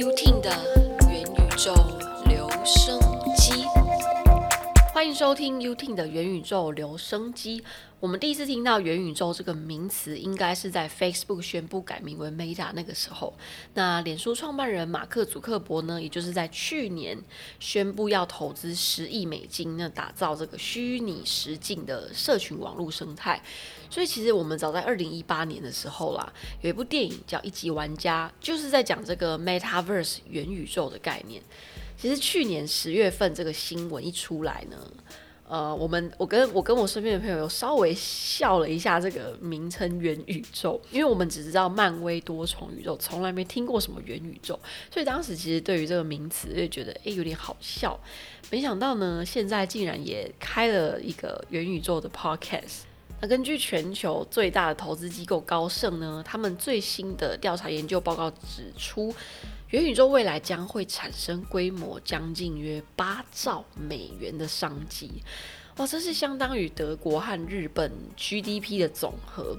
U T 的元宇宙留声，欢迎收听 U T 的元宇宙留声机。我们第一次听到元宇宙这个名词，应该是在 Facebook 宣布改名为 Meta 那个时候。那脸书创办人马克·祖克伯呢，也就是在去年宣布要投资十亿美金，那打造这个虚拟实境的社群网络生态。所以其实我们早在二零一八年的时候啦，有一部电影叫《一级玩家》，就是在讲这个 Metaverse 元宇宙的概念。其实去年十月份这个新闻一出来呢。呃，我们我跟我跟我身边的朋友有稍微笑了一下这个名称元宇宙，因为我们只知道漫威多重宇宙，从来没听过什么元宇宙，所以当时其实对于这个名词就觉得诶有点好笑。没想到呢，现在竟然也开了一个元宇宙的 podcast。那根据全球最大的投资机构高盛呢，他们最新的调查研究报告指出。元宇宙未来将会产生规模将近约八兆美元的商机，哇，这是相当于德国和日本 GDP 的总和。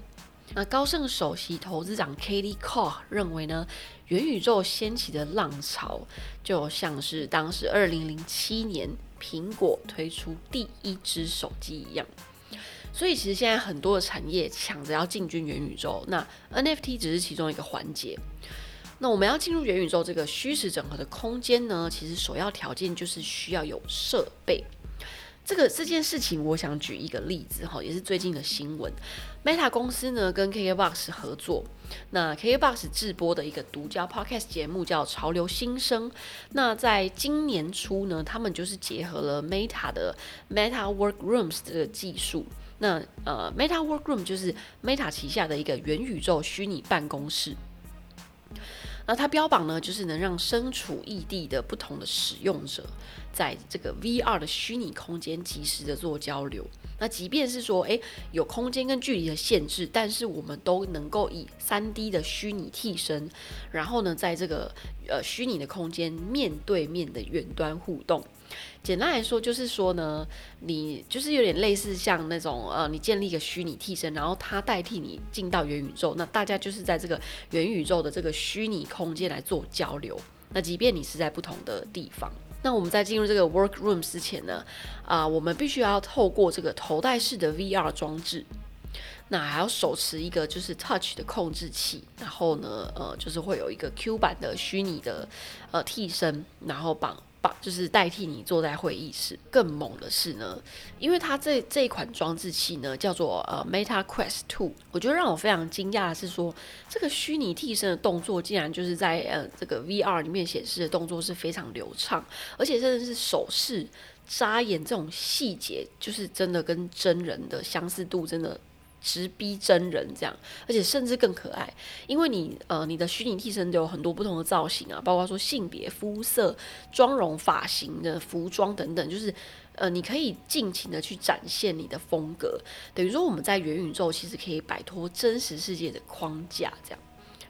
那高盛首席投资长 Katie Koch 认为呢，元宇宙掀起的浪潮就像是当时二零零七年苹果推出第一只手机一样。所以其实现在很多的产业抢着要进军元宇宙，那 NFT 只是其中一个环节。那我们要进入元宇宙这个虚实整合的空间呢？其实首要条件就是需要有设备。这个这件事情，我想举一个例子哈，也是最近的新闻。Meta 公司呢跟 KKBOX 合作，那 KKBOX 制播的一个独家 Podcast 节目叫《潮流新生》。那在今年初呢，他们就是结合了 Meta 的 Meta Workrooms 这个技术。那呃，Meta Workroom 就是 Meta 旗下的一个元宇宙虚拟办公室。那它标榜呢，就是能让身处异地的不同的使用者，在这个 VR 的虚拟空间及时的做交流。那即便是说，诶有空间跟距离的限制，但是我们都能够以三 D 的虚拟替身，然后呢，在这个呃虚拟的空间面对面的远端互动。简单来说，就是说呢，你就是有点类似像那种呃，你建立一个虚拟替身，然后它代替你进到元宇宙，那大家就是在这个元宇宙的这个虚拟空空间来做交流。那即便你是在不同的地方，那我们在进入这个 workroom 之前呢，啊，我们必须要透过这个头戴式的 VR 装置，那还要手持一个就是 touch 的控制器，然后呢，呃，就是会有一个 Q 版的虚拟的呃替身，然后绑。把就是代替你坐在会议室。更猛的是呢，因为它这这一款装置器呢叫做呃 Meta Quest Two，我觉得让我非常惊讶的是说，这个虚拟替身的动作竟然就是在呃这个 VR 里面显示的动作是非常流畅，而且甚至是手势、眨眼这种细节，就是真的跟真人的相似度真的。直逼真人这样，而且甚至更可爱，因为你呃你的虚拟替身有很多不同的造型啊，包括说性别、肤色、妆容、发型的服装等等，就是呃你可以尽情的去展现你的风格。等于说我们在元宇宙其实可以摆脱真实世界的框架，这样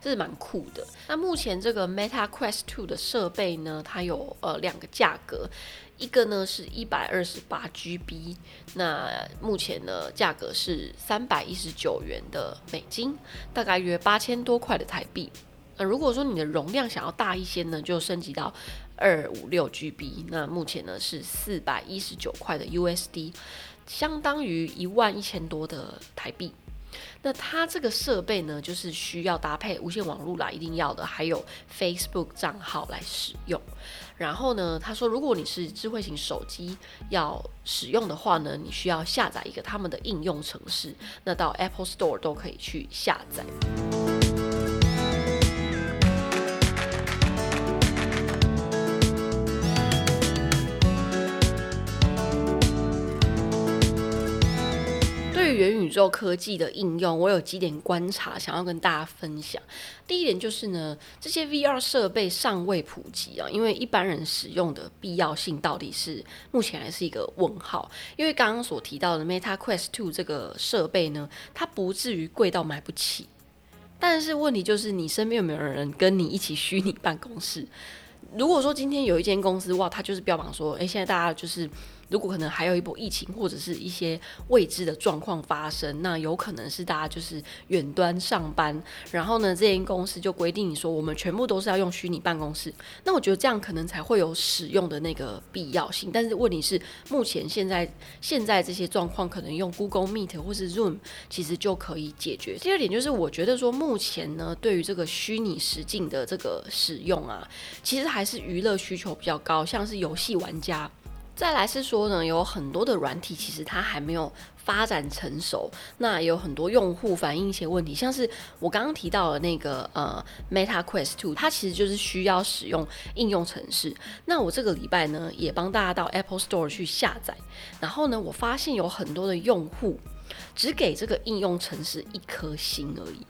这是蛮酷的。那目前这个 Meta Quest Two 的设备呢，它有呃两个价格。一个呢是一百二十八 GB，那目前呢价格是三百一十九元的美金，大概约八千多块的台币。那如果说你的容量想要大一些呢，就升级到二五六 GB，那目前呢是四百一十九块的 USD，相当于一万一千多的台币。那它这个设备呢，就是需要搭配无线网络啦，一定要的，还有 Facebook 账号来使用。然后呢，他说，如果你是智慧型手机要使用的话呢，你需要下载一个他们的应用程式，那到 Apple Store 都可以去下载。元宇宙科技的应用，我有几点观察想要跟大家分享。第一点就是呢，这些 VR 设备尚未普及啊，因为一般人使用的必要性到底是目前还是一个问号。因为刚刚所提到的 Meta Quest Two 这个设备呢，它不至于贵到买不起。但是问题就是，你身边有没有人跟你一起虚拟办公室？如果说今天有一间公司哇，它就是标榜说，诶，现在大家就是如果可能还有一波疫情或者是一些未知的状况发生，那有可能是大家就是远端上班，然后呢，这间公司就规定你说我们全部都是要用虚拟办公室，那我觉得这样可能才会有使用的那个必要性。但是问题是，目前现在现在这些状况可能用 Google Meet 或是 Zoom 其实就可以解决。第二点就是，我觉得说目前呢，对于这个虚拟实境的这个使用啊，其实还是娱乐需求比较高，像是游戏玩家。再来是说呢，有很多的软体其实它还没有发展成熟，那有很多用户反映一些问题，像是我刚刚提到的那个呃 Meta Quest Two，它其实就是需要使用应用程式。那我这个礼拜呢，也帮大家到 Apple Store 去下载，然后呢，我发现有很多的用户只给这个应用程式一颗星而已。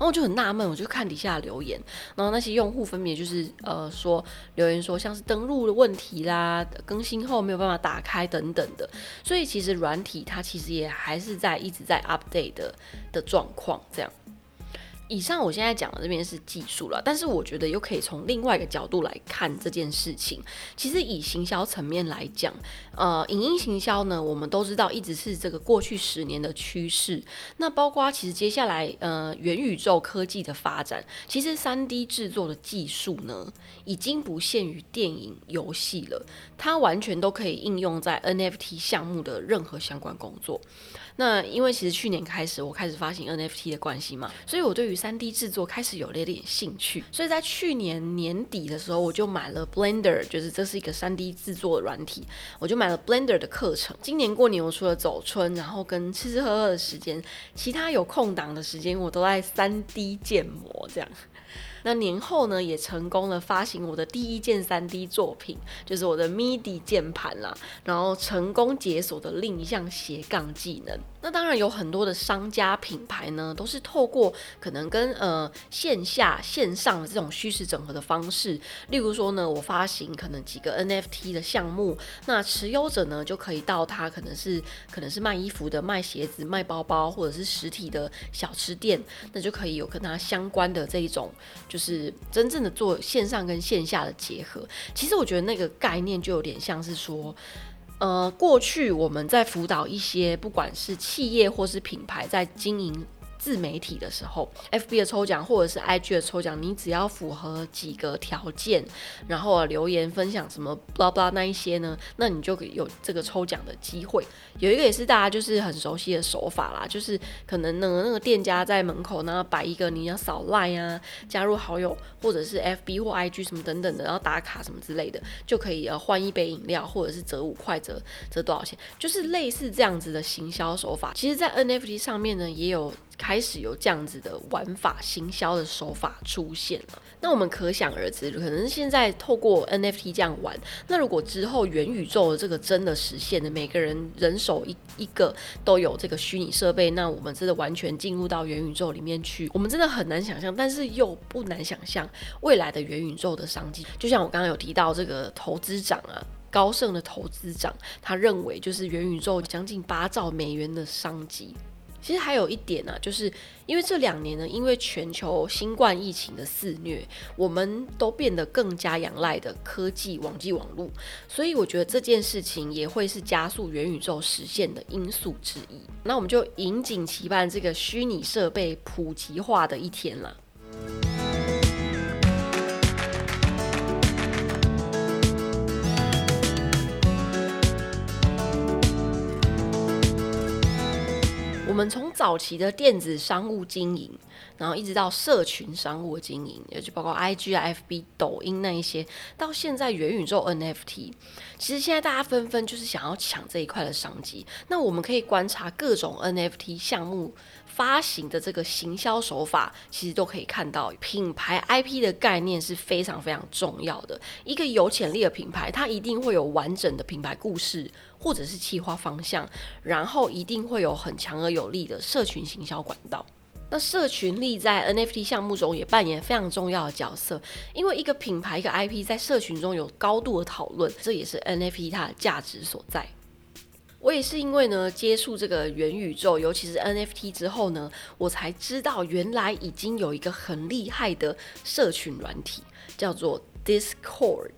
然后我就很纳闷，我就看底下留言，然后那些用户分别就是呃说留言说像是登录的问题啦，更新后没有办法打开等等的，所以其实软体它其实也还是在一直在 update 的的状况这样。以上我现在讲的这边是技术了，但是我觉得又可以从另外一个角度来看这件事情。其实以行销层面来讲，呃，影音行销呢，我们都知道一直是这个过去十年的趋势。那包括其实接下来呃元宇宙科技的发展，其实三 D 制作的技术呢，已经不限于电影、游戏了，它完全都可以应用在 NFT 项目的任何相关工作。那因为其实去年开始我开始发行 NFT 的关系嘛，所以我对于三 D 制作开始有了一点兴趣。所以在去年年底的时候，我就买了 Blender，就是这是一个三 D 制作的软体，我就买了 Blender 的课程。今年过年我除了走春，然后跟吃吃喝喝的时间，其他有空档的时间，我都在三 D 建模这样。那年后呢，也成功了发行我的第一件三 D 作品，就是我的 MIDI 键盘啦，然后成功解锁的另一项斜杠技能。那当然有很多的商家品牌呢，都是透过可能跟呃线下线上的这种虚实整合的方式，例如说呢，我发行可能几个 NFT 的项目，那持有者呢就可以到他可能是可能是卖衣服的、卖鞋子、卖包包，或者是实体的小吃店，那就可以有跟他相关的这一种。就是真正的做线上跟线下的结合，其实我觉得那个概念就有点像是说，呃，过去我们在辅导一些不管是企业或是品牌在经营。自媒体的时候，FB 的抽奖或者是 IG 的抽奖，你只要符合几个条件，然后留言分享什么 blah blah 那一些呢，那你就有这个抽奖的机会。有一个也是大家就是很熟悉的手法啦，就是可能呢那个店家在门口呢摆一个你要扫 line 啊，加入好友或者是 FB 或 IG 什么等等的，然后打卡什么之类的，就可以呃换一杯饮料或者是折五块折折多少钱，就是类似这样子的行销手法。其实，在 NFT 上面呢也有。开始有这样子的玩法、行销的手法出现了。那我们可想而知，可能现在透过 NFT 这样玩，那如果之后元宇宙的这个真的实现的，每个人人手一一个都有这个虚拟设备，那我们真的完全进入到元宇宙里面去，我们真的很难想象，但是又不难想象未来的元宇宙的商机。就像我刚刚有提到这个投资长啊，高盛的投资长，他认为就是元宇宙将近八兆美元的商机。其实还有一点呢，就是因为这两年呢，因为全球新冠疫情的肆虐，我们都变得更加仰赖的科技、网际网络，所以我觉得这件事情也会是加速元宇宙实现的因素之一。那我们就引颈期盼这个虚拟设备普及化的一天了。我们从早期的电子商务经营，然后一直到社群商务经营，也就包括 I G、F B、抖音那一些，到现在元宇宙 NFT，其实现在大家纷纷就是想要抢这一块的商机。那我们可以观察各种 NFT 项目。发行的这个行销手法，其实都可以看到，品牌 IP 的概念是非常非常重要的。一个有潜力的品牌，它一定会有完整的品牌故事，或者是企划方向，然后一定会有很强而有力的社群行销管道。那社群力在 NFT 项目中也扮演非常重要的角色，因为一个品牌一个 IP 在社群中有高度的讨论，这也是 NFT 它的价值所在。我也是因为呢接触这个元宇宙，尤其是 NFT 之后呢，我才知道原来已经有一个很厉害的社群软体，叫做 Discord。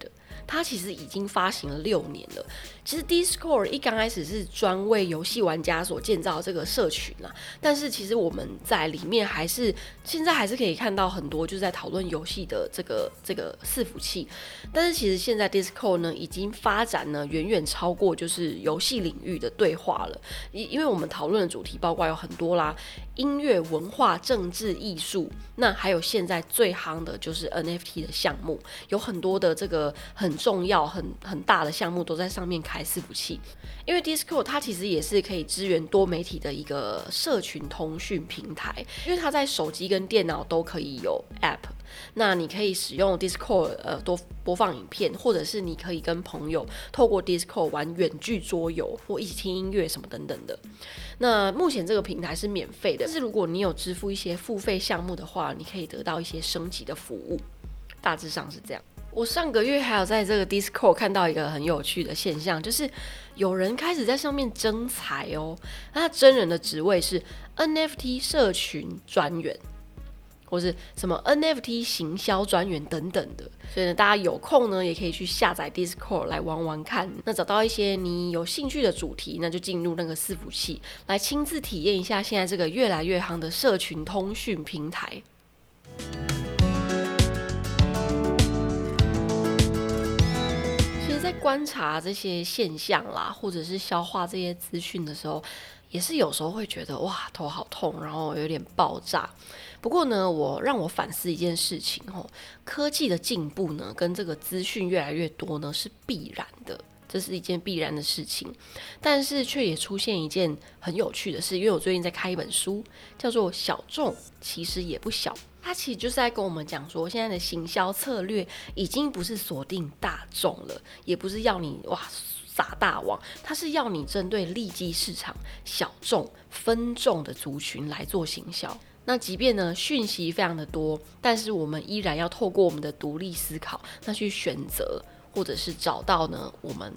它其实已经发行了六年了。其实 Discord 一刚开始是专为游戏玩家所建造这个社群啊，但是其实我们在里面还是现在还是可以看到很多就是在讨论游戏的这个这个伺服器。但是其实现在 Discord 呢已经发展呢远远超过就是游戏领域的对话了，因因为我们讨论的主题包括有很多啦，音乐、文化、政治、艺术，那还有现在最夯的就是 NFT 的项目，有很多的这个很重要、很很大的项目都在上面开伺服器。因为 Discord 它其实也是可以支援多媒体的一个社群通讯平台，因为它在手机跟电脑都可以有 App。那你可以使用 Discord 呃多播放影片，或者是你可以跟朋友透过 Discord 玩远距桌游或一起听音乐什么等等的。那目前这个平台是免费的，但是如果你有支付一些付费项目的话，你可以得到一些升级的服务。大致上是这样。我上个月还有在这个 Discord 看到一个很有趣的现象，就是有人开始在上面征才哦。那他真人的职位是 NFT 社群专员，或是什么 NFT 行销专员等等的。所以呢，大家有空呢也可以去下载 Discord 来玩玩看。那找到一些你有兴趣的主题，那就进入那个伺服器来亲自体验一下现在这个越来越夯的社群通讯平台。在观察这些现象啦，或者是消化这些资讯的时候，也是有时候会觉得哇头好痛，然后有点爆炸。不过呢，我让我反思一件事情哦，科技的进步呢，跟这个资讯越来越多呢是必然的，这是一件必然的事情。但是却也出现一件很有趣的事，因为我最近在看一本书，叫做《小众其实也不小》。他其实就是在跟我们讲说，现在的行销策略已经不是锁定大众了，也不是要你哇撒大网，他是要你针对利基市场、小众分众的族群来做行销。那即便呢讯息非常的多，但是我们依然要透过我们的独立思考，那去选择或者是找到呢我们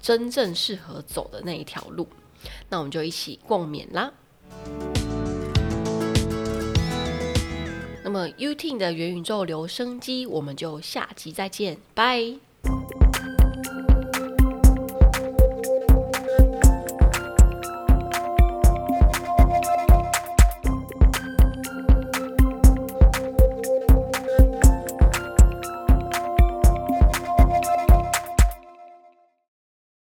真正适合走的那一条路。那我们就一起共勉啦。那么 u t 的元宇宙留声机，我们就下集再见，拜。